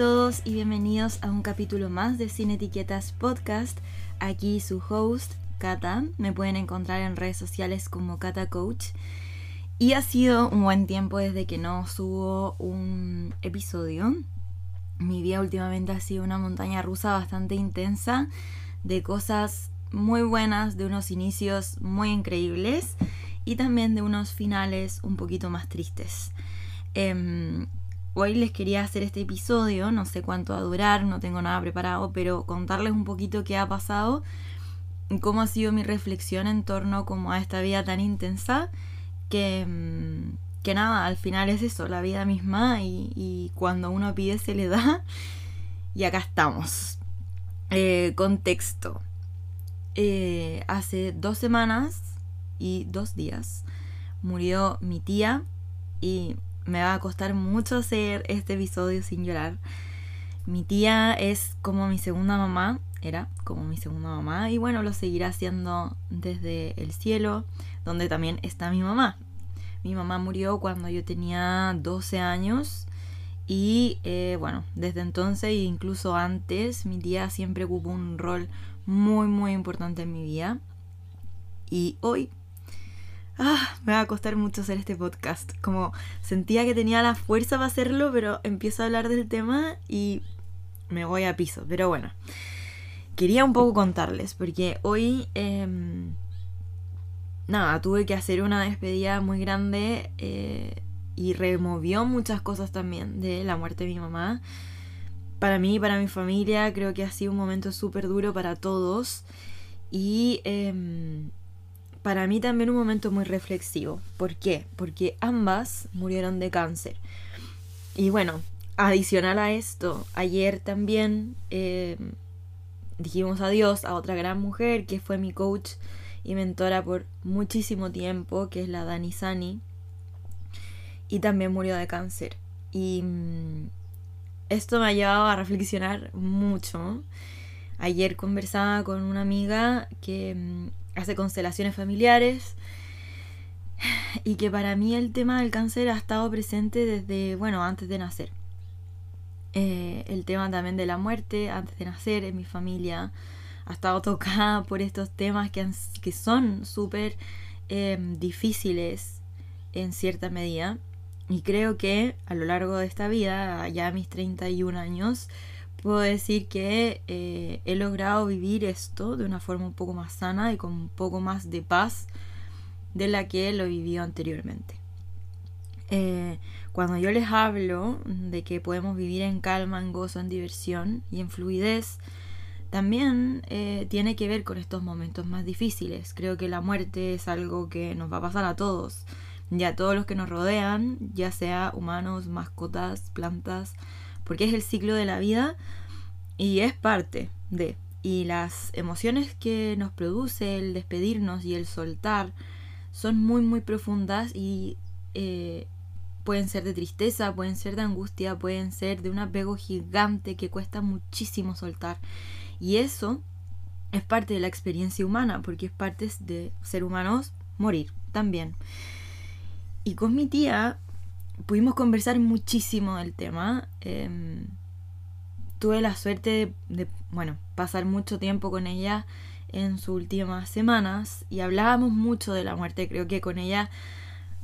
Todos y bienvenidos a un capítulo más de Sin Etiquetas Podcast. Aquí su host, Kata. Me pueden encontrar en redes sociales como Kata Coach. Y ha sido un buen tiempo desde que no subo un episodio. Mi vida últimamente ha sido una montaña rusa bastante intensa de cosas muy buenas, de unos inicios muy increíbles y también de unos finales un poquito más tristes. Em, Hoy les quería hacer este episodio, no sé cuánto va a durar, no tengo nada preparado, pero contarles un poquito qué ha pasado, cómo ha sido mi reflexión en torno como a esta vida tan intensa, que, mm, que nada, al final es eso, la vida misma y, cuando uno pide se le da. Y acá estamos. Eh, contexto. Eh, hace dos semanas y dos días murió mi tía y me va a costar mucho hacer este episodio sin llorar. Mi tía es como mi segunda mamá, era como mi segunda mamá, y bueno, lo seguirá haciendo desde el cielo, donde también está mi mamá. Mi mamá murió cuando yo tenía 12 años y eh, bueno, desde entonces e incluso antes, mi tía siempre ocupó un rol muy, muy importante en mi vida. Y hoy ah, me va a costar mucho hacer este podcast. Como sentía que tenía la fuerza para hacerlo, pero empiezo a hablar del tema y me voy a piso. Pero bueno, quería un poco contarles, porque hoy, em, nada, tuve que hacer una despedida muy grande eh, y removió muchas cosas también de la muerte de mi mamá. Para mí, para mi familia, creo que ha sido un momento súper duro para todos. Y em, para mí también un momento muy reflexivo. ¿Por qué? Porque ambas murieron de cáncer. Y bueno, adicional a esto, ayer también eh, dijimos adiós a otra gran mujer que fue mi coach y mentora por muchísimo tiempo, que es la Dani Sani. Y también murió de cáncer. Y mm, esto me ha llevado a reflexionar mucho. Ayer conversaba con una amiga que mm, hace constelaciones familiares y que para mí el tema del cáncer ha estado presente desde, bueno, antes de nacer. Eh, el tema también de la muerte antes de nacer en mi familia ha estado tocada por estos temas que, son súper em, difíciles en cierta medida. Y creo que a lo largo de esta vida, ya a mis 31 años, puedo decir que eh, he logrado vivir esto de una forma un poco más sana y con un poco más de paz de la que lo vivido anteriormente. Eh, cuando yo les hablo de que podemos vivir en calma, en gozo, en diversión y en fluidez, también eh, tiene que ver con estos momentos más difíciles. Creo que la muerte es algo que nos va a pasar a todos y a todos los que nos rodean, ya sea humanos, mascotas, plantas, porque es el ciclo de la vida y es parte de. Y las emociones que nos produce el despedirnos y el soltar son muy, muy profundas y eh, pueden ser de tristeza, pueden ser de angustia, pueden ser de un apego gigante que cuesta muchísimo soltar. Y eso es parte de la experiencia humana, porque es parte de ser humanos morir también. Y con mi tía pudimos conversar muchísimo del tema. Em, tuve la suerte de, bueno, pasar mucho tiempo con ella en sus últimas semanas y hablábamos mucho de la muerte. Creo que con ella,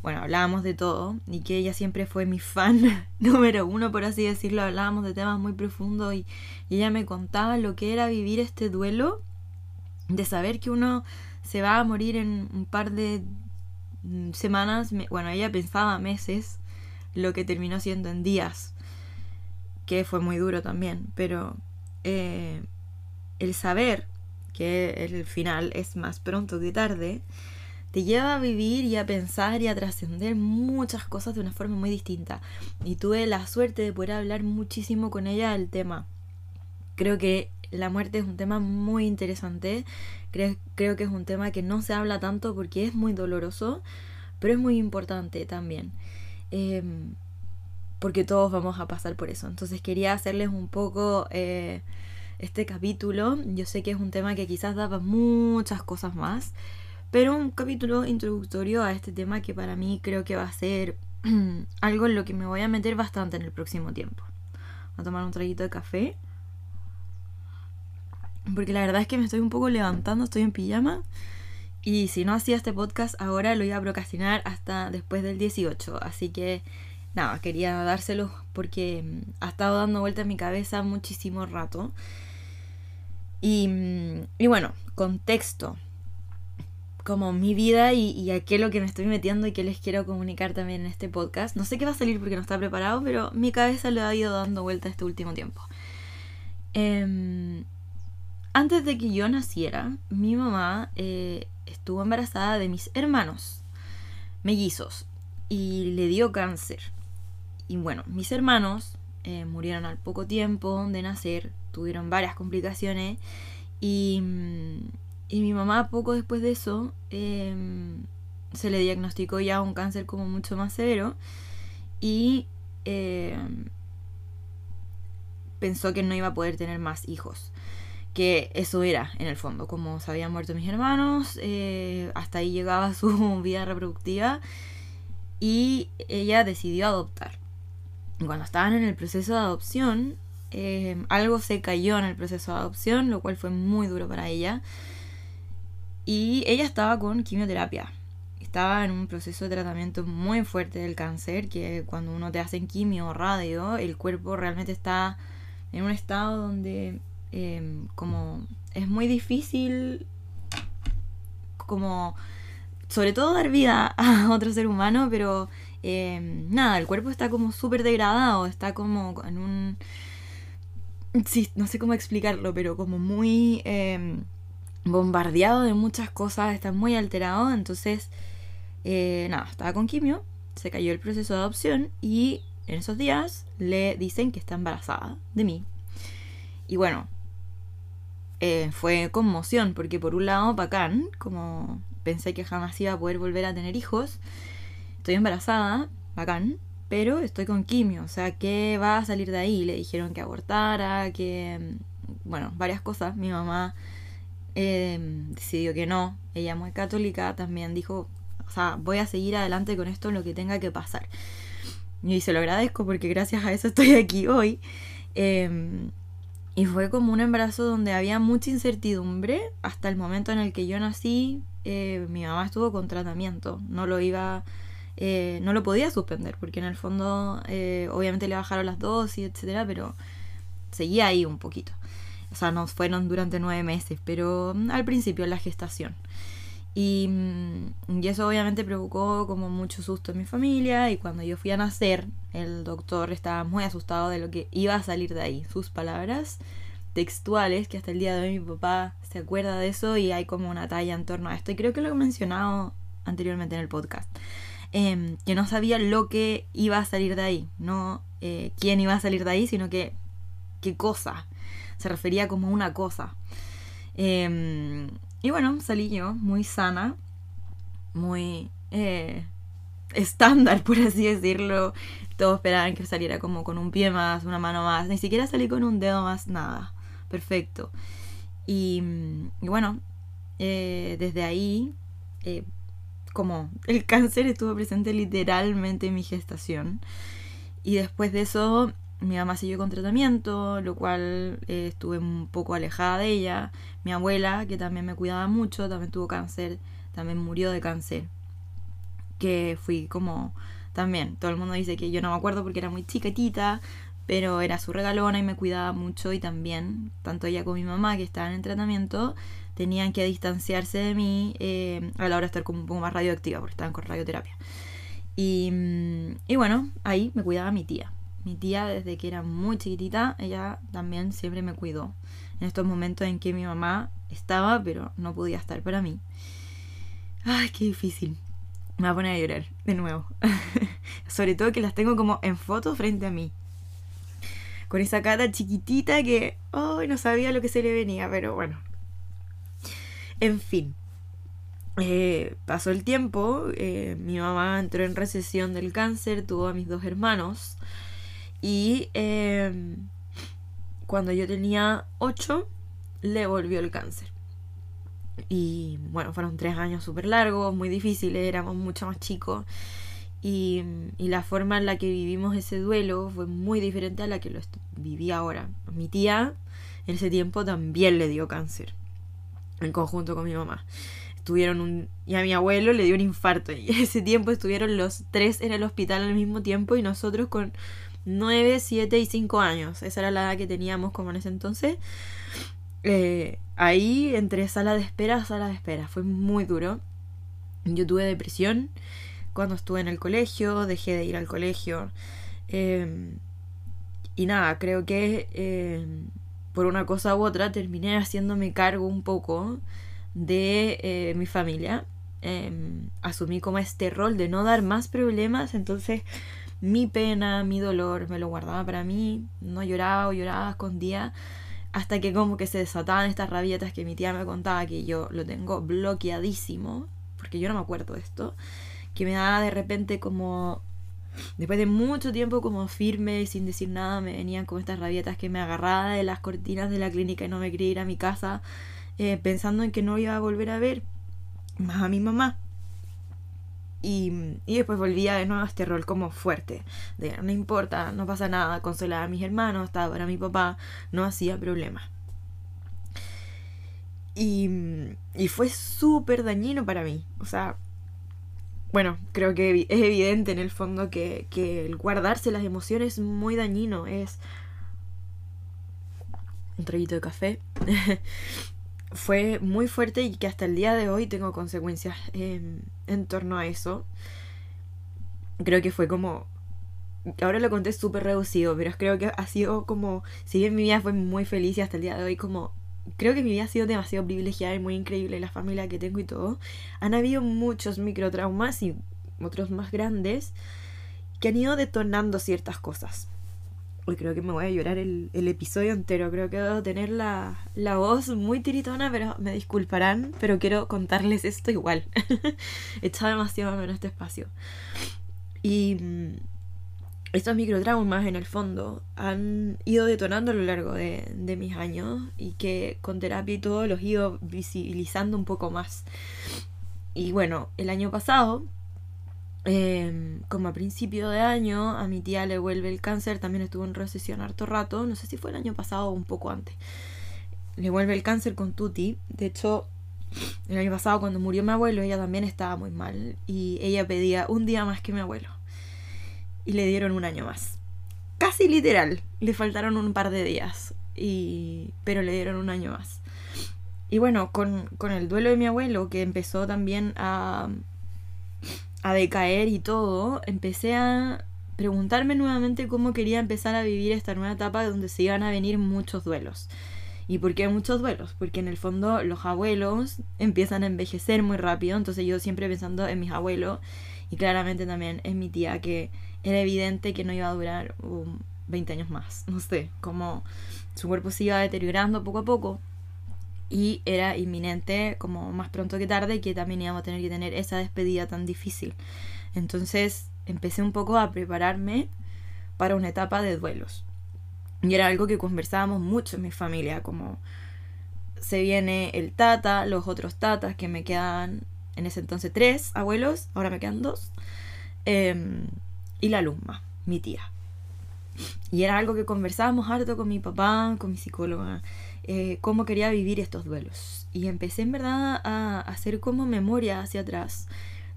bueno, hablábamos de todo y que ella siempre fue mi fan número uno, por así decirlo. Hablábamos de temas muy profundos y, y ella me contaba lo que era vivir este duelo, de saber que uno se va a morir en un par de mm, semanas, bueno, ella pensaba meses, lo que terminó siendo en días, que fue muy duro también, pero eh, el saber que el final es más pronto que tarde, te lleva a vivir y a pensar y a trascender muchas cosas de una forma muy distinta. Y tuve la suerte de poder hablar muchísimo con ella del tema. Creo que la muerte es un tema muy interesante. Creo, creo que es un tema que no se habla tanto porque es muy doloroso, pero es muy importante también. Em, porque todos vamos a pasar por eso. Entonces quería hacerles un poco eh, este capítulo. Yo sé que es un tema que quizás daba muchas cosas más, pero un capítulo introductorio a este tema que para mí creo que va a ser algo en lo que me voy a meter bastante en el próximo tiempo. a tomar un traguito de café. Porque la verdad es que me estoy un poco levantando, estoy en pijama. Y si no hacía este podcast ahora lo iba a procrastinar hasta después del 18. Así que nada, quería dárselo porque mm, ha estado dando vuelta en mi cabeza muchísimo rato. Y, mm, y bueno, contexto. Como mi vida y, y a qué lo que me estoy metiendo y qué les quiero comunicar también en este podcast. No sé qué va a salir porque no está preparado, pero mi cabeza le ha ido dando vuelta este último tiempo. Em, antes de que yo naciera, mi mamá eh, estuvo embarazada de mis hermanos mellizos y le dio cáncer. Y bueno, mis hermanos eh, murieron al poco tiempo de nacer, tuvieron varias complicaciones y, mm, y mi mamá poco después de eso em, se le diagnosticó ya un cáncer como mucho más severo y em, pensó que no iba a poder tener más hijos que eso era en el fondo, como se habían muerto mis hermanos, eh, hasta ahí llegaba su vida reproductiva y ella decidió adoptar. Cuando estaban en el proceso de adopción, eh, algo se cayó en el proceso de adopción, lo cual fue muy duro para ella. Y ella estaba con quimioterapia. Estaba en un proceso de tratamiento muy fuerte del cáncer, que cuando uno te hace quimio o radio, el cuerpo realmente está en un estado donde Em, como es muy difícil como sobre todo dar vida a otro ser humano, pero em, nada, el cuerpo está como súper degradado, está como en un... Sí, no sé cómo explicarlo, pero como muy em, bombardeado de muchas cosas, está muy alterado, entonces, eh, nada, estaba con quimio, se cayó el proceso de adopción y en esos días le dicen que está embarazada de mí. Y bueno, eh, fue conmoción, porque por un lado, bacán, como pensé que jamás iba a poder volver a tener hijos, estoy embarazada, bacán, pero estoy con quimio, o sea, ¿qué va a salir de ahí? Le dijeron que abortara, que, mm, bueno, varias cosas. Mi mamá em, decidió que no, ella muy católica también dijo, o sea, voy a seguir adelante con esto, lo que tenga que pasar. Y se lo agradezco porque gracias a eso estoy aquí hoy. Eh, y fue como un embarazo donde había mucha incertidumbre hasta el momento en el que yo nací. Eh, mi mamá estuvo con tratamiento, no lo iba, eh, no lo podía suspender porque en el fondo eh, obviamente le bajaron las dosis, etcétera, pero seguía ahí un poquito. O sea, no fueron durante nueve meses, pero mm, al principio la gestación. Mm, y, eso obviamente provocó como mucho susto en mi familia y cuando yo fui a nacer, el doctor estaba muy asustado de lo que iba a salir de ahí. Sus palabras textuales, que hasta el día de hoy mi papá se acuerda de eso y hay como una talla en torno a esto. Y creo que lo he mencionado anteriormente en el podcast. Em, que no sabía lo que iba a salir de ahí, no eh, quién iba a salir de ahí, sino que qué cosa. Se refería como una cosa. Eh, y bueno, salí yo muy sana, muy eh, estándar, por así decirlo. Todos esperaban que saliera como con un pie más, una mano más. Ni siquiera salí con un dedo más, nada. Perfecto. Y, bueno, eh, desde ahí, eh, como el cáncer estuvo presente literalmente en mi gestación. Y después de eso mi mamá siguió con tratamiento, lo cual eh, estuve un poco alejada de ella. Mi abuela, que también me cuidaba mucho, también tuvo cáncer, también murió de cáncer. Que fui como también, todo el mundo dice que yo no me acuerdo porque era muy chiquitita, pero era su regalona y me cuidaba mucho y también, tanto ella como mi mamá que estaban en tratamiento, tenían que distanciarse de mí eh, a la hora de estar como un poco más radioactiva porque estaban con radioterapia. Y, mm, y bueno, ahí me cuidaba mi tía mi tía, desde que era muy chiquitita, ella también siempre me cuidó. En estos momentos en que mi mamá estaba, pero no podía estar para mí. Ay, qué difícil. Me va a poner a llorar, de nuevo. Sobre todo que las tengo como en foto frente a mí. Con esa cara chiquitita que, ay, no sabía lo que se le venía, pero bueno. En fin. Eh, pasó el tiempo, eh, mi mamá entró en recesión del cáncer, tuvo a mis dos hermanos. Y em, cuando yo tenía 8, le volvió el cáncer. Y bueno, fueron tres años súper largos, muy difíciles, éramos mucho más chicos. Y, y, la forma en la que vivimos ese duelo fue muy diferente a la que lo viví ahora. Mi tía en ese tiempo también le dio cáncer, en conjunto con mi mamá. Estuvieron un... Y a mi abuelo le dio un infarto. Y en ese tiempo estuvieron los tres en el hospital al mismo tiempo y nosotros con 9, 7 y 5 años. Esa era la edad que teníamos como en ese entonces. Eh, ahí entre sala de espera sala de espera. Fue muy duro. Yo tuve depresión cuando estuve en el colegio, dejé de ir al colegio. Em, y nada, creo que em, por una cosa u otra terminé haciéndome cargo un poco de eh, mi familia. Em, asumí como este rol de no dar más problemas, entonces mi pena, mi dolor, me lo guardaba para mí, no lloraba o lloraba, escondía, hasta que como que se desataban estas rabietas que mi tía me contaba que yo lo tengo bloqueadísimo, porque yo no me acuerdo de esto, que me daba de repente como, después de mucho tiempo como firme sin decir nada, me venían como estas rabietas que me agarraba de las cortinas de la clínica y no me quería ir a mi casa, eh, pensando en que no iba a volver a ver más a mi mamá. Y, después volvía de nuevo a este rol como fuerte, de no importa, no pasa nada, consolaba a mis hermanos, estaba para mi papá, no hacía problema. Y, y fue súper dañino para mí, o sea, bueno, creo que es evidente en el fondo que, que el guardarse las emociones es muy dañino, es un traguito de café. fue muy fuerte y que hasta el día de hoy tengo consecuencias en torno a eso. Creo que fue como... Ahora lo conté súper reducido, pero creo que ha sido como... Si bien mi vida fue muy feliz y hasta el día de hoy como... Creo que mi vida ha sido demasiado privilegiada y muy increíble, la familia que tengo y todo. Han habido muchos microtraumas y otros más grandes que han ido detonando ciertas cosas. Uy, creo que me voy a llorar el, episodio entero. Creo que debo tener la, voz muy tiritona, pero me disculparán. Pero quiero contarles esto igual. He echado demasiado en este espacio. Y mm, estos microtraumas, en el fondo, han ido detonando a lo largo de, de mis años. Y que con terapia y todo los he ido visibilizando un poco más. Y bueno, el año pasado Em, como a principio de año, a mi tía le vuelve el cáncer, también estuvo en recesión harto rato, no sé si fue el año pasado o un poco antes. Le vuelve el cáncer con Tuti, de hecho, el año pasado cuando murió mi abuelo, ella también estaba muy mal y ella pedía un día más que mi abuelo. Y le dieron un año más. Casi literal, le faltaron un par de días, y... pero le dieron un año más. Y bueno, con, con el duelo de mi abuelo, que empezó también a a decaer y todo, empecé a preguntarme nuevamente cómo quería empezar a vivir esta nueva etapa donde se iban a venir muchos duelos. ¿Y por qué muchos duelos? Porque en el fondo los abuelos empiezan a envejecer muy rápido, entonces yo siempre pensando en mis abuelos y claramente también en mi tía, que era evidente que no iba a durar 20 años más, no sé, como su cuerpo se iba deteriorando poco a poco y era inminente como más pronto que tarde que también íbamos a tener que tener esa despedida tan difícil. Entonces empecé un poco a prepararme para una etapa de duelos. Y era algo que conversábamos mucho en mi familia, como se viene el tata, los otros tatas que me quedan en ese entonces tres abuelos, ahora me quedan dos, em, y la alumna, mi tía. Y era algo que conversábamos harto con mi papá, con mi psicóloga. Eh, cómo quería vivir estos duelos. Y empecé en verdad a hacer como memoria hacia atrás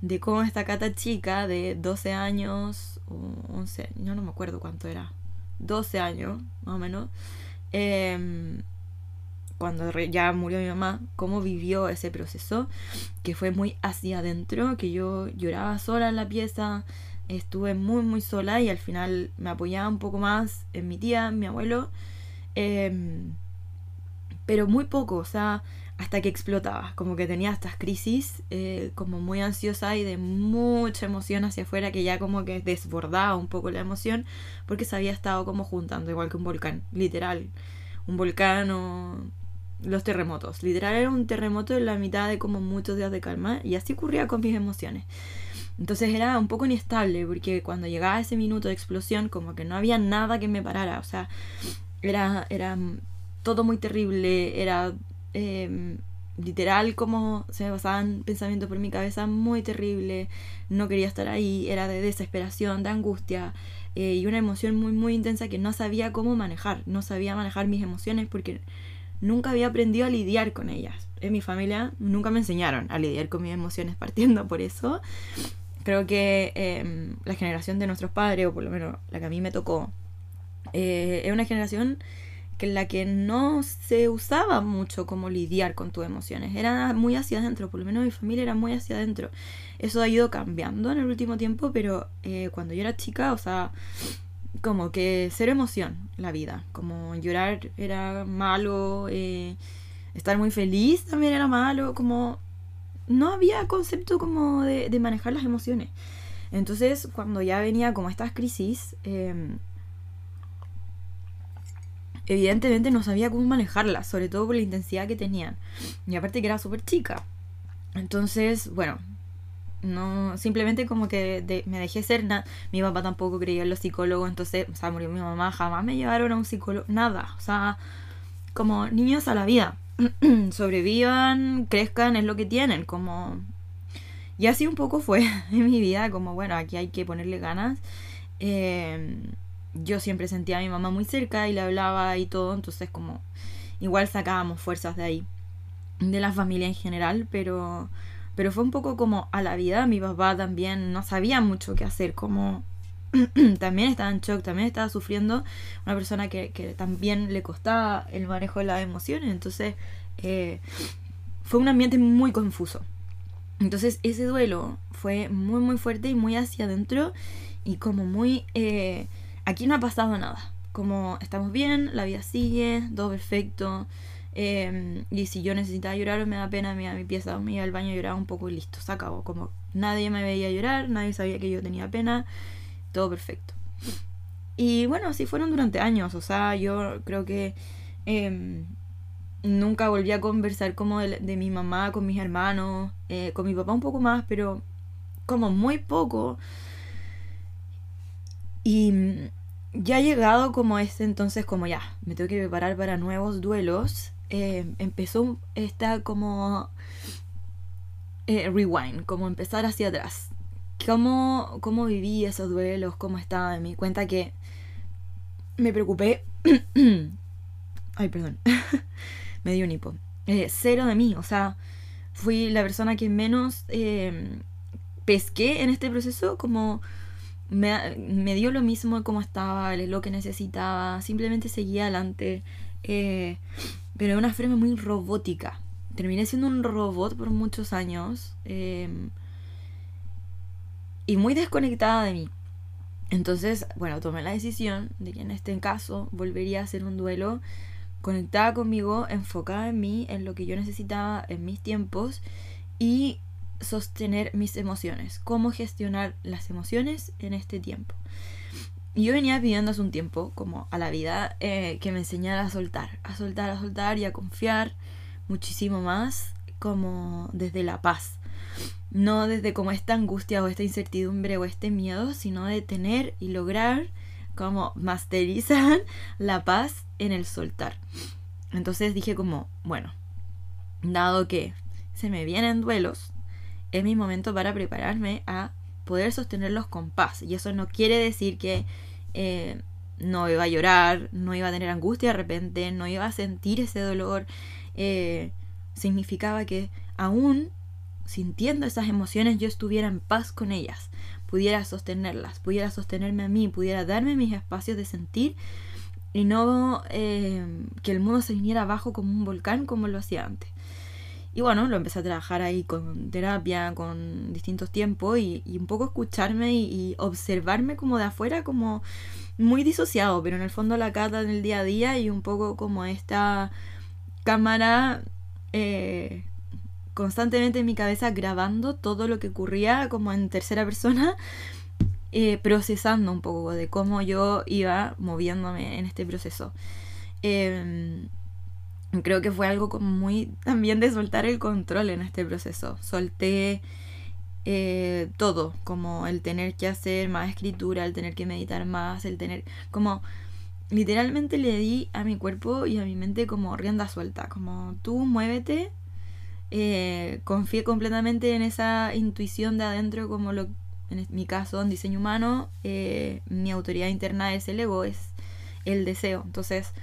de cómo esta cata chica de 12 años o 11, yo no me acuerdo cuánto era, 12 años más o menos, em, cuando ya murió mi mamá, cómo vivió ese proceso, que fue muy hacia adentro, que yo lloraba sola en la pieza, estuve muy muy sola y al final me apoyaba un poco más en mi tía, en mi abuelo. Em, pero muy poco, o sea, hasta que explotaba, como que tenía estas crisis eh, como muy ansiosa y de mucha emoción hacia afuera que ya como que desbordaba un poco la emoción porque se había estado como juntando, igual que un volcán, literal, un volcán o los terremotos, literal era un terremoto en la mitad de como muchos días de calma y así ocurría con mis emociones. Entonces era un poco inestable porque cuando llegaba ese minuto de explosión como que no había nada que me parara, o sea, era, era todo muy terrible, era... Em, literal como se me pasaban pensamientos por mi cabeza muy terrible, no quería estar ahí, era de desesperación, de angustia eh, y una emoción muy muy intensa que no sabía cómo manejar, no sabía manejar mis emociones porque nunca había aprendido a lidiar con ellas. En mi familia nunca me enseñaron a lidiar con mis emociones partiendo por eso. Creo que em, la generación de nuestros padres, o por lo menos la que a mí me tocó, eh, es una generación que en la que no se usaba mucho cómo lidiar con tus emociones. Era muy hacia adentro, por lo menos mi familia era muy hacia adentro. Eso ha ido cambiando en el último tiempo, pero eh, cuando yo era chica, o sea, como que cero emoción la vida. Como llorar era malo, eh, estar muy feliz también era malo, como no había concepto como de, manejar las emociones. Entonces, cuando ya venía como estas crisis, eh, evidentemente no sabía cómo manejarlas, sobre todo por la intensidad que tenían. Y aparte que era súper chica. Entonces, bueno, no simplemente como que me dejé ser nada mi papá tampoco creía en los psicólogos entonces o sea murió mi mamá jamás me llevaron a un psicólogo nada o sea como niños a la vida sobrevivan crezcan es lo que tienen como y así un poco fue en mi vida como bueno aquí hay que ponerle ganas eh, yo siempre sentía a mi mamá muy cerca y le hablaba y todo, entonces como igual sacábamos fuerzas de ahí, de la familia en general, pero, pero fue un poco como a la vida, mi papá también no sabía mucho qué hacer, como también estaba en shock, también estaba sufriendo, una persona que, que también le costaba el manejo de las emociones, entonces eh, fue un ambiente muy confuso. Entonces ese duelo fue muy muy fuerte y muy hacia adentro y como muy... Eh, Aquí no ha pasado nada. Como estamos bien, la vida sigue, todo perfecto. Em, y si yo necesitaba llorar o me da pena, me iba a mi pieza, me iba al baño, lloraba un poco y listo, se acabó. Como nadie me veía llorar, nadie sabía que yo tenía pena, todo perfecto. Y bueno, así fueron durante años, o sea, yo creo que em, nunca volví a conversar como de, mi mamá con mis hermanos, eh, con mi papá un poco más, pero como muy poco. Y ya llegado como este entonces, como ya, me tengo que preparar para nuevos duelos, eh, empezó esta como eh, rewind, como empezar hacia atrás. ¿Cómo, ¿Cómo viví esos duelos? ¿Cómo estaba? en mi cuenta que me preocupé. Ay, perdón. me dio un hipo. Eh, cero de mí, o sea, fui la persona que menos pesqué en este proceso, como me, dio lo mismo como estaba, lo que necesitaba, simplemente seguía adelante, eh, pero de una forma muy robótica. Terminé siendo un robot por muchos años em, y muy desconectada de mí. Entonces, bueno, tomé la decisión de que en este caso volvería a hacer un duelo conectada conmigo, enfocada en mí, en lo que yo necesitaba, en mis tiempos y sostener mis emociones, cómo gestionar las emociones en este tiempo. Yo venía pidiendo hace un tiempo, como a la vida, eh, que me enseñara a soltar, a soltar, a soltar y a confiar muchísimo más, como desde la paz. No desde como esta angustia o esta incertidumbre o este miedo, sino de tener y lograr como masterizar la paz en el soltar. Entonces dije como, bueno, dado que se me vienen duelos, es mi momento para prepararme a poder sostenerlos con paz. Y eso no quiere decir que eh, no iba a llorar, no iba a tener angustia de repente, no iba a sentir ese dolor. Eh, significaba que aún sintiendo esas emociones yo estuviera en paz con ellas, pudiera sostenerlas, pudiera sostenerme a mí, pudiera darme mis espacios de sentir y no eh, que el mundo se viniera abajo como un volcán como lo hacía antes. Y bueno, lo empecé a trabajar ahí con terapia, con distintos tiempos y, un poco escucharme y, observarme como de afuera, como muy disociado, pero en el fondo la cata en el día a día y un poco como esta cámara eh, constantemente en mi cabeza grabando todo lo que ocurría como en tercera persona, eh, procesando un poco de cómo yo iba moviéndome en este proceso. Em, creo que fue algo como muy también de soltar el control en este proceso. Solté eh, todo, como el tener que hacer más escritura, el tener que meditar más, el tener como literalmente le di a mi cuerpo y a mi mente como rienda suelta, como tú muévete eh, confié completamente en esa intuición de adentro, como lo, en mi caso en diseño humano, eh, mi autoridad interna es el ego, es el deseo. Entonces,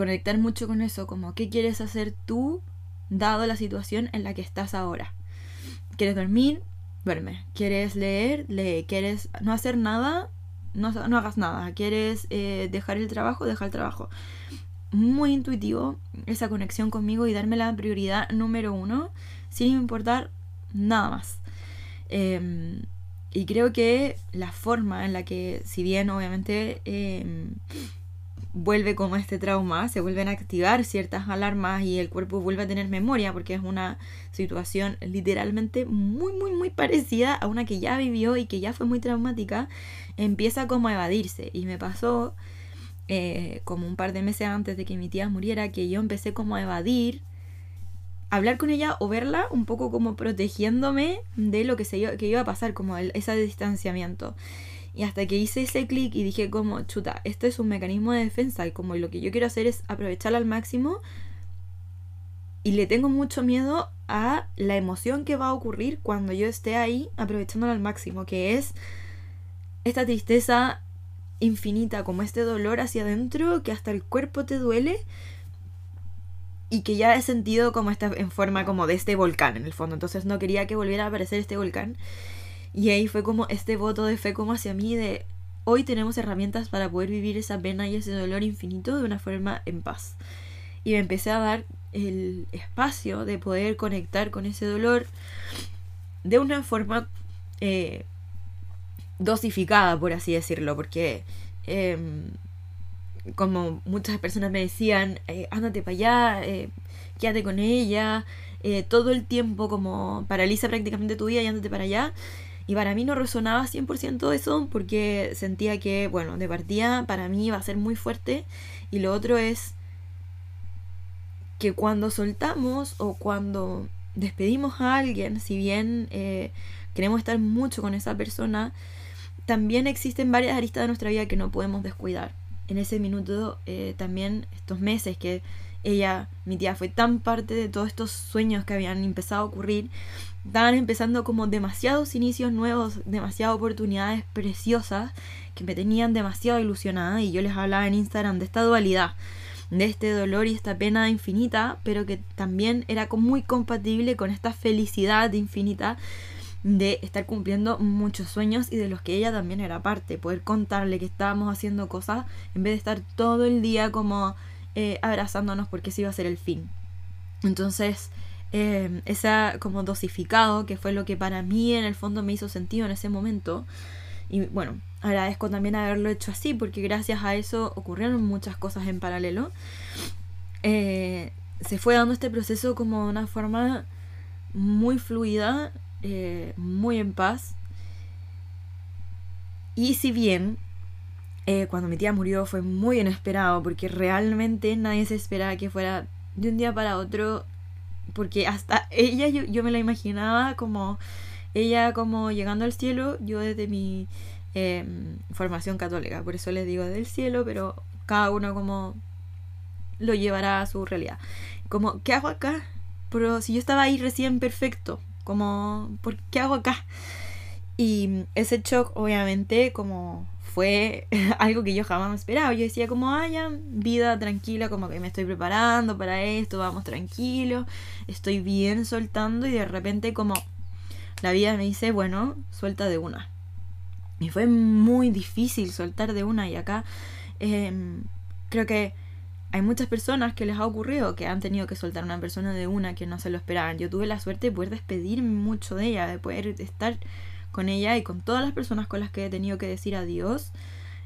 conectar mucho con eso, como qué quieres hacer tú dado la situación en la que estás ahora. ¿Quieres dormir? Duerme. ¿Quieres leer? Lee. ¿Quieres no hacer nada? No, no hagas nada. ¿Quieres eh, dejar el trabajo? Deja el trabajo. Muy intuitivo esa conexión conmigo y darme la prioridad número uno sin importar nada más. Em, y creo que la forma en la que, si bien obviamente em, vuelve como este trauma, se vuelven a activar ciertas alarmas y el cuerpo vuelve a tener memoria porque es una situación literalmente muy, muy, muy parecida a una que ya vivió y que ya fue muy traumática, empieza como a evadirse. Y me pasó eh, como un par de meses antes de que mi tía muriera que yo empecé como a evadir hablar con ella o verla un poco como protegiéndome de lo que, se iba, que iba a pasar, como ese distanciamiento. Y hasta que hice ese clic y dije como, chuta, esto es un mecanismo de defensa y como lo que yo quiero hacer es aprovecharla al máximo y le tengo mucho miedo a la emoción que va a ocurrir cuando yo esté ahí aprovechándola al máximo, que es esta tristeza infinita, como este dolor hacia adentro que hasta el cuerpo te duele y que ya he sentido como está en forma como de este volcán en el fondo. Entonces no quería que volviera a aparecer este volcán. Y ahí fue como este voto de fe como hacia mí de hoy tenemos herramientas para poder vivir esa pena y ese dolor infinito de una forma en paz. Y me empecé a dar el espacio de poder conectar con ese dolor de una forma eh, dosificada, por así decirlo, porque em, como muchas personas me decían, eh, ándate para allá, eh, quédate con ella, todo el tiempo como paraliza prácticamente tu vida y ándate para allá. Y para mí no resonaba 100% eso porque sentía que, bueno, de partida para mí iba a ser muy fuerte. Y lo otro es que cuando soltamos o cuando despedimos a alguien, si bien queremos estar mucho con esa persona, también existen varias aristas de nuestra vida que no podemos descuidar en ese minuto eh, también estos meses que ella, mi tía, fue tan parte de todos estos sueños que habían empezado a ocurrir, estaban empezando como demasiados inicios nuevos, demasiadas oportunidades preciosas que me tenían demasiado ilusionada y yo les hablaba en Instagram de esta dualidad, de este dolor y esta pena infinita, pero que también era muy compatible con esta felicidad infinita de estar cumpliendo muchos sueños y de los que ella también era parte, poder contarle que estábamos haciendo cosas en vez de estar todo el día como eh, abrazándonos porque ese iba a ser el fin. Entonces, eh, ese como dosificado, que fue lo que para mí en el fondo me hizo sentido en ese momento, y bueno, agradezco también haberlo hecho así porque gracias a eso ocurrieron muchas cosas en paralelo. Eh, se fue dando este proceso como de una forma muy fluida eh, muy en paz. Y si bien eh, cuando mi tía murió fue muy inesperado, porque realmente nadie se esperaba que fuera de un día para otro, porque hasta ella yo, me la imaginaba como ella como llegando al cielo, yo desde mi em, formación católica, por eso les digo del cielo, pero cada uno como lo llevará a su realidad. Como, ¿qué hago acá? Pero si yo estaba ahí recién perfecto, como, ¿por qué hago acá? Y ese shock obviamente como fue algo que yo jamás me esperaba. Yo decía como, ah, vida tranquila, como que me estoy preparando para esto, vamos tranquilo, estoy bien soltando y de repente como la vida me dice, bueno, suelta de una. Y fue muy difícil soltar de una y acá em, creo que hay muchas personas que les ha ocurrido que han tenido que soltar a una persona de una que no se lo esperaban. Yo tuve la suerte de poder despedirme mucho de ella, de poder estar con ella y con todas las personas con las que he tenido que decir adiós.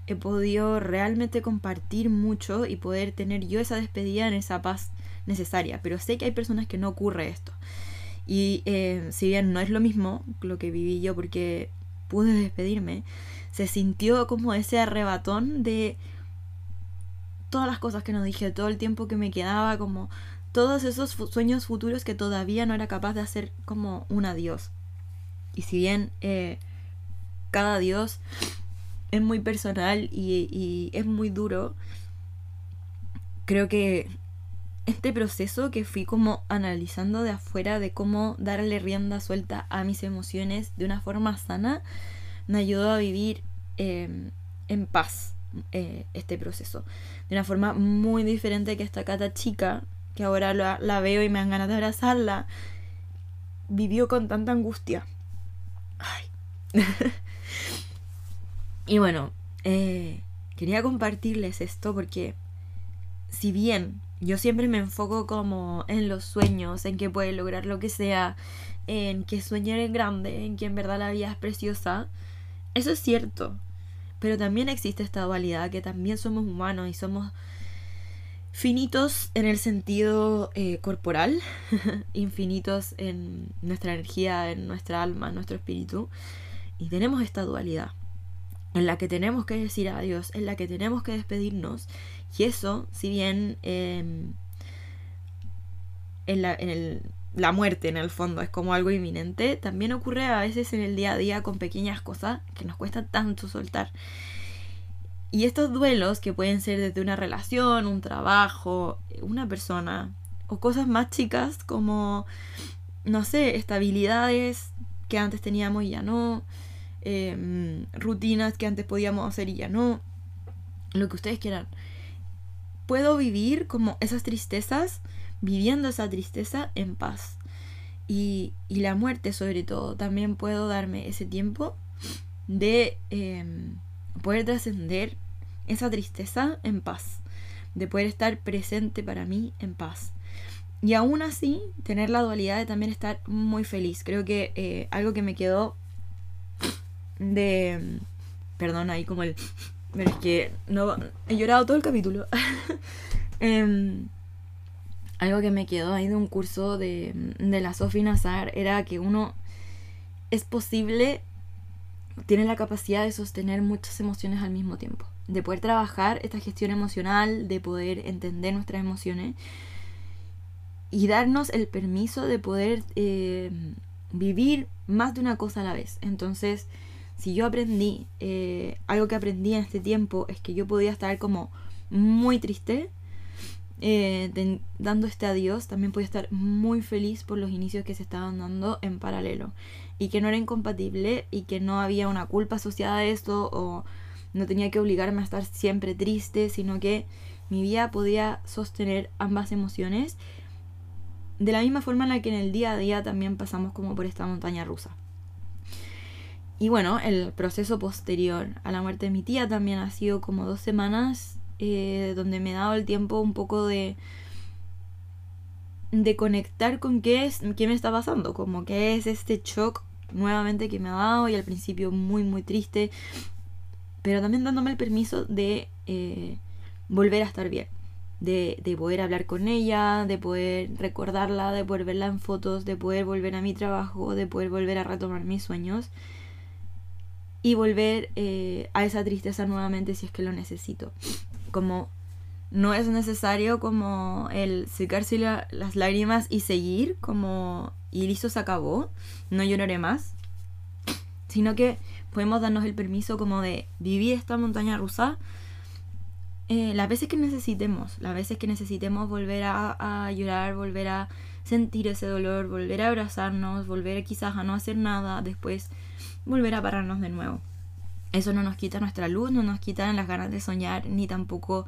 He podido realmente compartir mucho y poder tener yo esa despedida en esa paz necesaria. Pero sé que hay personas que no ocurre esto. Y eh, si bien no es lo mismo lo que viví yo porque pude despedirme, se sintió como ese arrebatón de todas las cosas que no dije, todo el tiempo que me quedaba, como todos esos sueños futuros que todavía no era capaz de hacer como un adiós. Y si bien eh, cada adiós es muy personal y, es muy duro, creo que este proceso que fui como analizando de afuera de cómo darle rienda suelta a mis emociones de una forma sana, me ayudó a vivir em, en paz eh, este proceso. De una forma muy diferente que esta cata chica, que ahora la, veo y me dan ganas de abrazarla, vivió con tanta angustia. y bueno, eh, quería compartirles esto porque si bien yo siempre me enfoco como en los sueños, en que puede lograr lo que sea, en que soñar en grande, en que en verdad la vida es preciosa. Eso es cierto. Pero también existe esta dualidad que también somos humanos y somos finitos en el sentido eh, corporal, infinitos en nuestra energía, en nuestra alma, en nuestro espíritu. Y tenemos esta dualidad en la que tenemos que decir adiós, en la que tenemos que despedirnos. Y eso, si bien em, en, la, en la muerte en el fondo es como algo inminente, también ocurre a veces en el día a día con pequeñas cosas que nos cuesta tanto soltar. Y estos duelos que pueden ser desde una relación, un trabajo, una persona, o cosas más chicas como, no sé, estabilidades que antes teníamos y ya no, Em, rutinas que antes podíamos hacer y ya no, lo que ustedes quieran. Puedo vivir como esas tristezas, viviendo esa tristeza en paz. Y, la muerte sobre todo, también puedo darme ese tiempo de em, poder trascender esa tristeza en paz, de poder estar presente para mí en paz. Y aún así, tener la dualidad de también estar muy feliz. Creo que eh, algo que me quedó de... Perdón, ahí como el... Pero es que no, he llorado todo el capítulo. Em, algo que me quedó ahí de un curso de, de la Sophie Nazar era que uno es posible, tiene la capacidad de sostener muchas emociones al mismo tiempo. De poder trabajar esta gestión emocional, de poder entender nuestras emociones y darnos el permiso de poder eh, vivir más de una cosa a la vez. Entonces, si yo aprendí, eh, algo que aprendí en este tiempo es que yo podía estar como muy triste, eh, dando este adiós, también podía estar muy feliz por los inicios que se estaban dando en paralelo y que no era incompatible y que no había una culpa asociada a esto no tenía que obligarme a estar siempre triste, sino que mi vida podía sostener ambas emociones de la misma forma en la que en el día a día también pasamos como por esta montaña rusa. Y bueno, el proceso posterior a la muerte de mi tía también ha sido como dos semanas eh, donde me he dado el tiempo un poco de de conectar con qué es qué me está pasando, como qué es este shock nuevamente que me ha dado y al principio muy muy triste, pero también dándome el permiso de eh, volver a estar bien, de, de poder hablar con ella, de poder recordarla, de poder verla en fotos, de poder volver a mi trabajo, de poder volver a retomar mis sueños y volver eh, a esa tristeza nuevamente si es que lo necesito. Como no es necesario como el secarse las lágrimas y seguir como y listo se acabó, no lloraré más, sino que podemos darnos el permiso como de vivir esta montaña rusa eh, las veces que necesitemos, las veces que necesitemos volver a, a, llorar, volver a sentir ese dolor, volver a abrazarnos, volver quizás a no hacer nada, después volver a pararnos de nuevo. Eso no nos quita nuestra luz, no nos quita las ganas de soñar, ni tampoco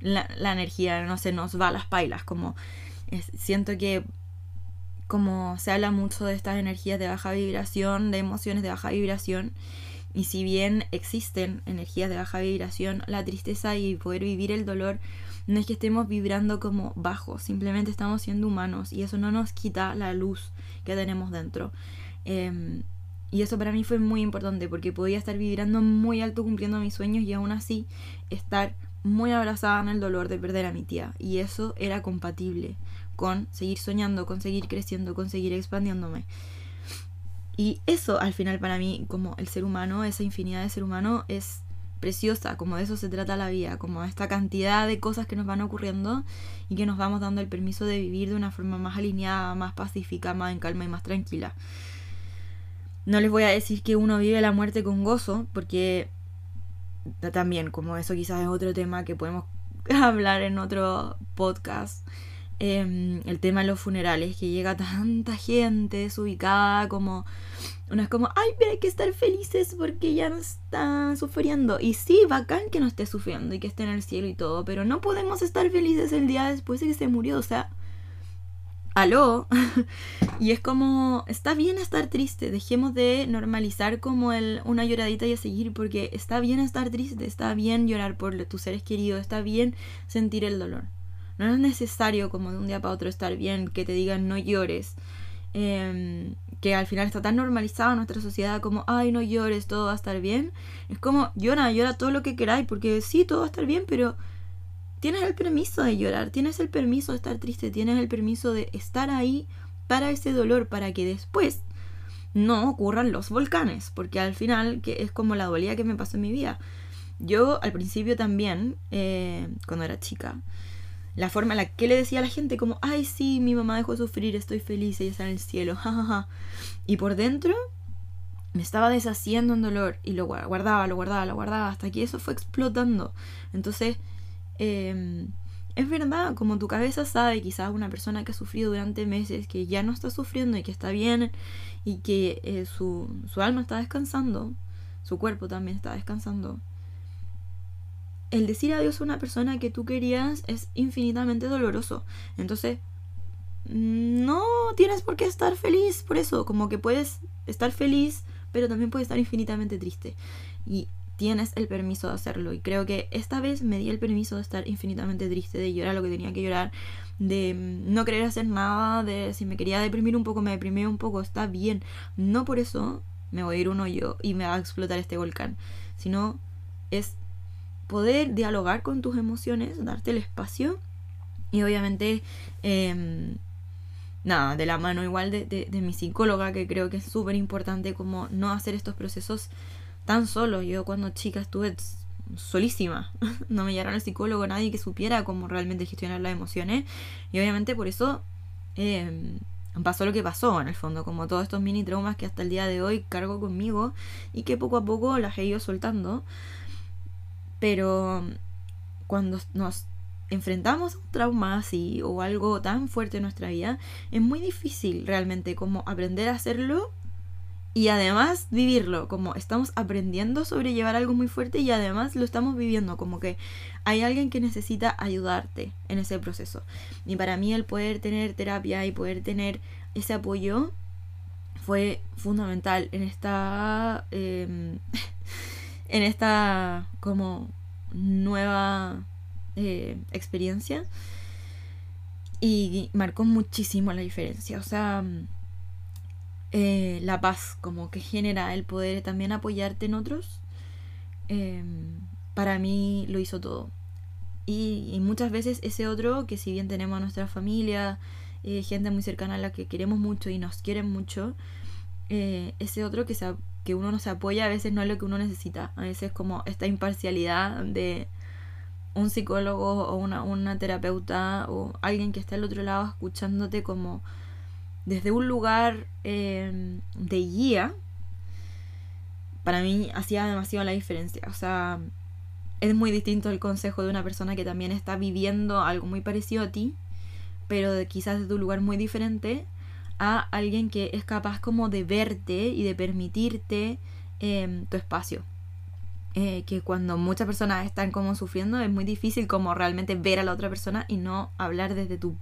la, energía, no se nos va a las pailas. Como siento que como se habla mucho de estas energías de baja vibración, de emociones de baja vibración, y si bien existen energías de baja vibración, la tristeza y poder vivir el dolor no es que estemos vibrando como bajos, simplemente estamos siendo humanos y eso no nos quita la luz que tenemos dentro. Em, y eso para mí fue muy importante porque podía estar vibrando muy alto cumpliendo mis sueños y aún así estar muy abrazada en el dolor de perder a mi tía. Y eso era compatible con seguir soñando, con seguir creciendo, con seguir expandiéndome. Y eso al final para mí, como el ser humano, esa infinidad de ser humano es preciosa, como de eso se trata la vida, como esta cantidad de cosas que nos van ocurriendo y que nos vamos dando el permiso de vivir de una forma más alineada, más pacífica, más en calma y más tranquila. No les voy a decir que uno vive la muerte con gozo, porque también, como eso quizás es otro tema que podemos hablar en otro podcast. Em, el tema de los funerales, que llega tanta gente desubicada como... Uno es como, ay, pero hay que estar felices porque ya no está sufriendo. Y sí, bacán que no esté sufriendo y que esté en el cielo y todo, pero no podemos estar felices el día después de que se murió. O sea, aló. y es como, está bien estar triste, dejemos de normalizar como el, una lloradita y a seguir, porque está bien estar triste, está bien llorar por tus seres queridos, está bien sentir el dolor. No es necesario como de un día para otro estar bien, que te digan no llores. Em, que al final está tan normalizado en nuestra sociedad como, ay, no llores, todo va a estar bien. Es como, llora, llora todo lo que queráis, porque sí, todo va a estar bien, pero tienes el permiso de llorar, tienes el permiso de estar triste, tienes el permiso de estar ahí para ese dolor, para que después no ocurran los volcanes, porque al final, que es como la dolía que me pasó en mi vida. Yo al principio también, eh, cuando era chica, la forma en la que le decía a la gente como, ay sí, mi mamá dejó de sufrir, estoy feliz, ella está en el cielo, jajaja. Y por dentro me estaba deshaciendo en dolor y lo guardaba, lo guardaba, lo guardaba, hasta que eso fue explotando. Entonces Em, es verdad, como tu cabeza sabe, quizás una persona que ha sufrido durante meses, que ya no está sufriendo y que está bien y que eh, su, su alma está descansando, su cuerpo también está descansando. El decir adiós a una persona que tú querías es infinitamente doloroso. Entonces, no tienes por qué estar feliz por eso. Como que puedes estar feliz, pero también puedes estar infinitamente triste. Y tienes el permiso de hacerlo. Y creo que esta vez me di el permiso de estar infinitamente triste, de llorar lo que tenía que llorar, de no querer hacer nada, de si me quería deprimir un poco, me deprimí un poco, está bien. No por eso me voy a ir un hoyo y me va a explotar este volcán, sino es poder dialogar con tus emociones, darte el espacio y obviamente... Em, nada, de la mano igual de, mi psicóloga, que creo que es súper importante como no hacer estos procesos tan solo. Yo cuando chica estuve solísima. no me llegaron al psicólogo, nadie que supiera cómo realmente gestionar las emociones. Y obviamente por eso em, pasó lo que pasó, en el fondo, como todos estos mini traumas que hasta el día de hoy cargo conmigo y que poco a poco las he ido soltando. Pero cuando nos enfrentamos a un trauma así o algo tan fuerte en nuestra vida, es muy difícil realmente como aprender a hacerlo y además vivirlo, como estamos aprendiendo a sobrellevar algo muy fuerte y además lo estamos viviendo, como que hay alguien que necesita ayudarte en ese proceso. Y para mí el poder tener terapia y poder tener ese apoyo fue fundamental en esta em, en esta como nueva eh, experiencia. Y marcó muchísimo la diferencia. O sea eh, la paz, como que genera el poder también apoyarte en otros, em, para mí lo hizo todo. Y, muchas veces ese otro, que si bien tenemos a nuestra familia, eh, gente muy cercana a la que queremos mucho y nos quieren mucho, eh, ese otro que, se, que uno nos apoya a veces no es lo que uno necesita. A veces como esta imparcialidad de un psicólogo o una, una terapeuta o alguien que está al otro lado escuchándote como desde un lugar em, de guía, para mí hacía demasiado la diferencia. O sea, es muy distinto el consejo de una persona que también está viviendo algo muy parecido a ti, pero quizás desde un lugar muy diferente, a alguien que es capaz como de verte y de permitirte em, tu espacio. Eh, que cuando muchas personas están como sufriendo es muy difícil como realmente ver a la otra persona y no hablar desde tu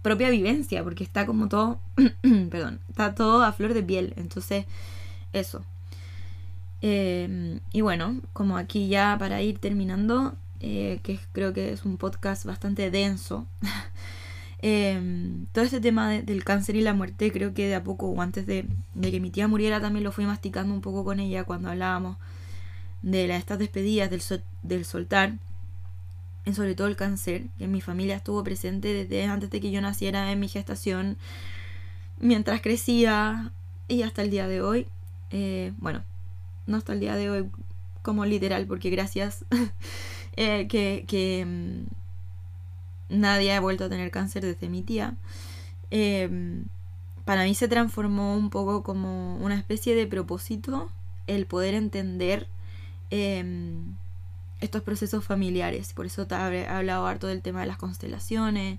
propia vivencia, porque está como todo, perdón, está todo a flor de piel. Entonces, eso. Em, y bueno, como aquí ya para ir terminando, eh, que creo que es un podcast bastante denso. Em, todo este tema del cáncer y la muerte, creo que de a poco, o antes de, que mi tía muriera, también lo fui masticando un poco con ella cuando hablábamos de las, estas despedidas, del, del soltar sobre todo el cáncer, que en mi familia estuvo presente desde antes de que yo naciera en mi gestación, mientras crecía y hasta el día de hoy. Eh, bueno, no hasta el día de hoy como literal, porque gracias eh, que, mm, nadie ha vuelto a tener cáncer desde mi tía. Em, para mí se transformó un poco como una especie de propósito el poder entender em, estos procesos familiares. Por eso te he hablado harto del tema de las constelaciones.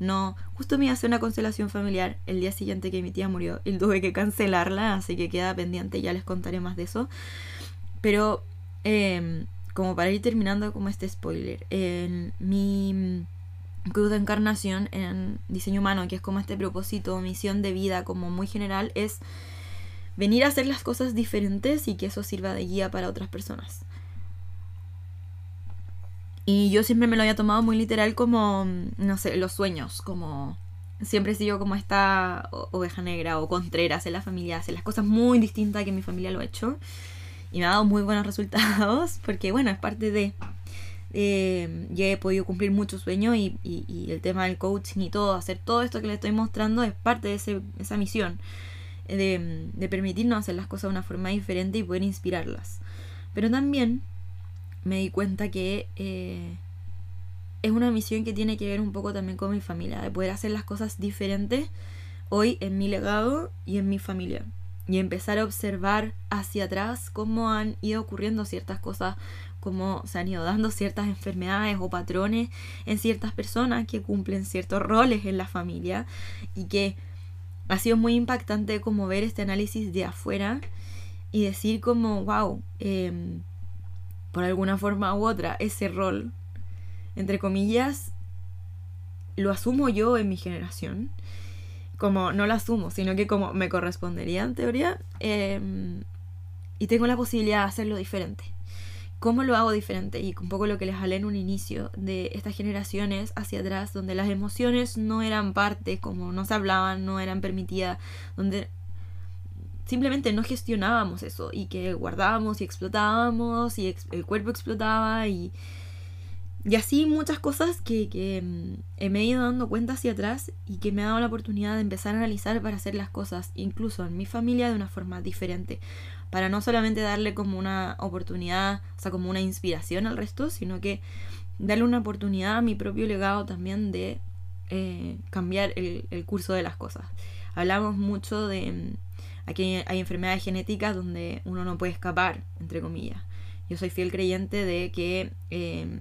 No, justo me hacer una constelación familiar el día siguiente que mi tía murió y tuve que cancelarla, así que queda pendiente, ya les contaré más de eso. Pero, em, como para ir terminando como este spoiler, en mi cruz de encarnación en diseño humano, que es como este propósito, misión de vida como muy general, es venir a hacer las cosas diferentes y que eso sirva de guía para otras personas. Y yo siempre me lo había tomado muy literal como, no sé, los sueños, como siempre he sido como esta oveja negra o contreras en la familia, hace las cosas muy distintas que mi familia lo ha hecho. Y me ha dado muy buenos resultados porque, bueno, es parte de... Eh, ya he podido cumplir muchos sueños y, el tema del coaching y todo, hacer todo esto que le estoy mostrando es parte de esa misión de, de permitirnos hacer las cosas de una forma diferente y poder inspirarlas. Pero también me di cuenta que eh, es una misión que tiene que ver un poco también con mi familia, de poder hacer las cosas diferentes hoy en mi legado y en mi familia. Y empezar a observar hacia atrás cómo han ido ocurriendo ciertas cosas, cómo se han ido dando ciertas enfermedades o patrones en ciertas personas que cumplen ciertos roles en la familia y que ha sido muy impactante como ver este análisis de afuera y decir como, wow, em, por alguna forma u otra, ese rol, entre comillas, lo asumo yo en mi generación. Como no lo asumo, sino que como me correspondería en teoría. Em, y tengo la posibilidad de hacerlo diferente. ¿Cómo lo hago diferente? Y un poco lo que les hablé en un inicio de estas generaciones hacia atrás, donde las emociones no eran parte, como no se hablaban, no eran permitidas, donde simplemente no gestionábamos eso y que guardábamos y explotábamos y el cuerpo explotaba y, y así muchas cosas que, que mm, me he ido dando cuenta hacia atrás y que me ha dado la oportunidad de empezar a analizar para hacer las cosas, incluso en mi familia, de una forma diferente para no solamente darle como una oportunidad, o sea, como una inspiración al resto, sino que darle una oportunidad a mi propio legado también de eh, cambiar el, curso de las cosas. Hablamos mucho de... Mm, aquí hay enfermedades genéticas donde uno no puede escapar, entre comillas. Yo soy fiel creyente de que em,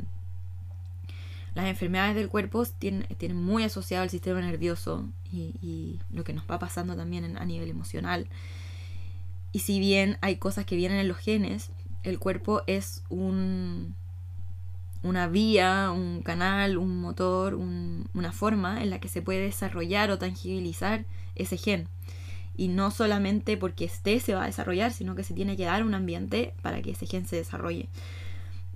las enfermedades del cuerpo tienen, tienen, muy asociado al sistema nervioso y, y, lo que nos va pasando también a nivel emocional. Y si bien hay cosas que vienen en los genes, el cuerpo es un, una vía, un canal, un motor, una forma en la que se puede desarrollar o tangibilizar ese gen. Y no solamente porque esté se va a desarrollar, sino que se tiene que dar un ambiente para que ese gen se desarrolle.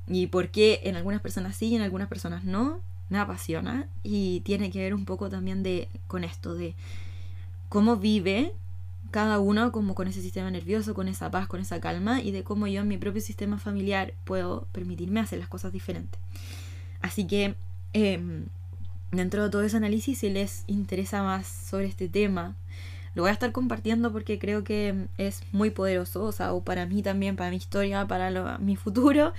Y por qué en algunas personas sí y en algunas personas no, me apasiona. Y tiene que ver un poco también de, con esto, de cómo vive cada uno como con ese sistema nervioso, con esa paz, con esa calma y de cómo yo en mi propio sistema familiar puedo permitirme hacer las cosas diferentes. Así que em, dentro de todo ese análisis, si les interesa más sobre este tema, lo voy a estar compartiendo porque creo que es muy poderoso, o sea, o para mí también, para mi historia, para mi futuro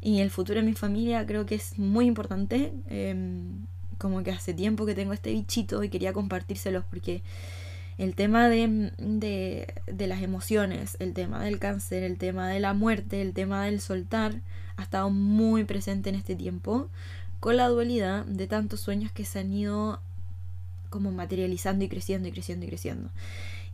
y el futuro de mi familia, creo que es muy importante. Em, como que hace tiempo que tengo este bichito y quería compartírselos porque el tema de, de, las emociones, el tema del cáncer, el tema de la muerte, el tema del soltar, ha estado muy presente en este tiempo, con la dualidad de tantos sueños que se han ido como materializando y creciendo y creciendo y creciendo.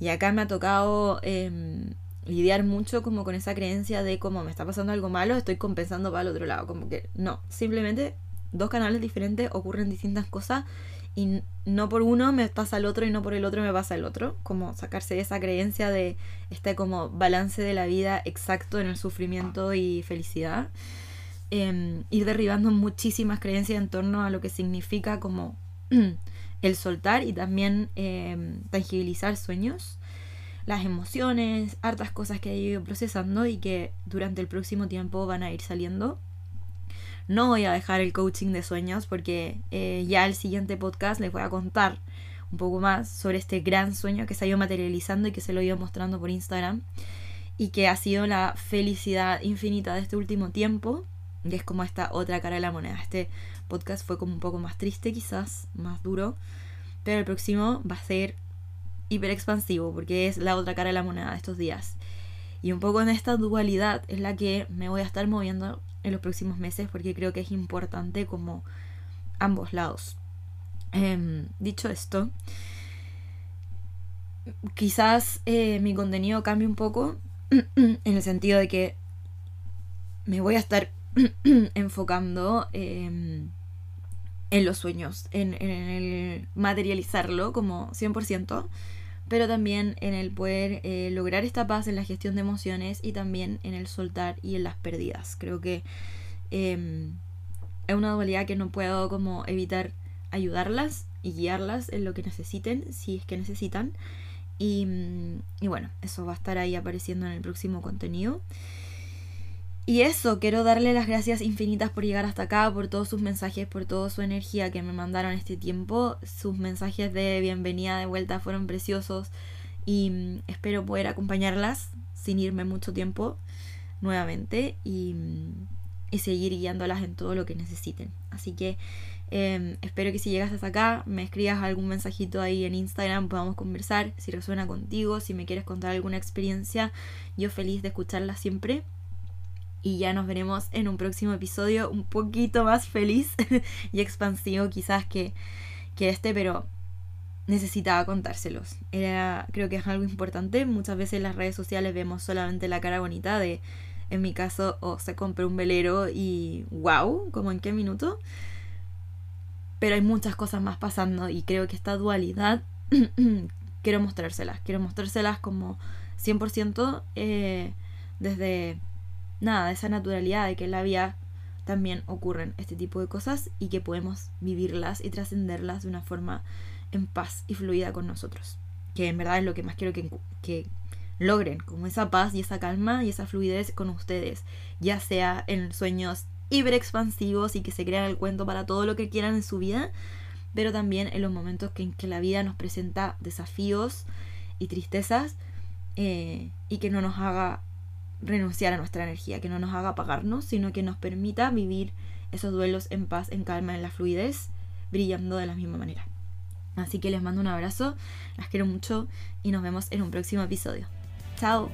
Y acá me ha tocado em, lidiar mucho como con esa creencia de como me está pasando algo malo, estoy compensando para el otro lado. Como que no, simplemente dos canales diferentes ocurren distintas cosas y no por uno me pasa el otro y no por el otro me pasa el otro, como sacarse de esa creencia de este como balance de la vida exacto en el sufrimiento y felicidad. Em, ir derribando muchísimas creencias en torno a lo que significa como el soltar y también em, tangibilizar sueños, las emociones, hartas cosas que he ido procesando y que durante el próximo tiempo van a ir saliendo no voy a dejar el coaching de sueños porque eh, ya el siguiente podcast les voy a contar un poco más sobre este gran sueño que se ha ido materializando y que se lo he ido mostrando por Instagram y que ha sido la felicidad infinita de este último tiempo y es como esta otra cara de la moneda. Este podcast fue como un poco más triste quizás, más duro, pero el próximo va a ser hiper expansivo porque es la otra cara de la moneda de estos días. Y un poco en esta dualidad es la que me voy a estar moviendo en los próximos meses porque creo que es importante como ambos lados. Em, dicho esto, quizás eh, mi contenido cambie un poco en el sentido de que me voy a estar enfocando em, en los sueños, en, el materializarlo como 100%, pero también en el poder eh, lograr esta paz en la gestión de emociones y también en el soltar y en las pérdidas. Creo que em, es una dualidad que no puedo como evitar ayudarlas y guiarlas en lo que necesiten, si es que necesitan. Y, y bueno, eso va a estar ahí apareciendo en el próximo contenido. Y eso, quiero darle las gracias infinitas por llegar hasta acá, por todos sus mensajes, por toda su energía que me mandaron este tiempo. Sus mensajes de bienvenida de vuelta fueron preciosos y mm, espero poder acompañarlas sin irme mucho tiempo nuevamente y, mm, y seguir guiándolas en todo lo que necesiten. Así que em, espero que si llegas hasta acá me escribas algún mensajito ahí en Instagram, podamos conversar, si resuena contigo, si me quieres contar alguna experiencia, yo feliz de escucharla siempre y ya nos veremos en un próximo episodio un poquito más feliz y expansivo quizás que, que este, pero necesitaba contárselos. Era, creo que es algo importante. Muchas veces en las redes sociales vemos solamente la cara bonita de, en mi caso, o se compró un velero y wow, como en qué minuto. Pero hay muchas cosas más pasando y creo que esta dualidad quiero mostrárselas. Quiero mostrárselas como 100% eh, desde nada, esa naturalidad de que en la vida también ocurren este tipo de cosas y que podemos vivirlas y trascenderlas de una forma en paz y fluida con nosotros. Que en verdad es lo que más quiero que, que logren, como esa paz y esa calma y esa fluidez con ustedes, ya sea en sueños hiper expansivos y que se crean el cuento para todo lo que quieran en su vida, pero también en los momentos que, en que la vida nos presenta desafíos y tristezas eh, y que no nos haga renunciar a nuestra energía, que no nos haga apagarnos, sino que nos permita vivir esos duelos en paz, en calma, en la fluidez, brillando de la misma manera. Así que les mando un abrazo, las quiero mucho y nos vemos en un próximo episodio. Chao.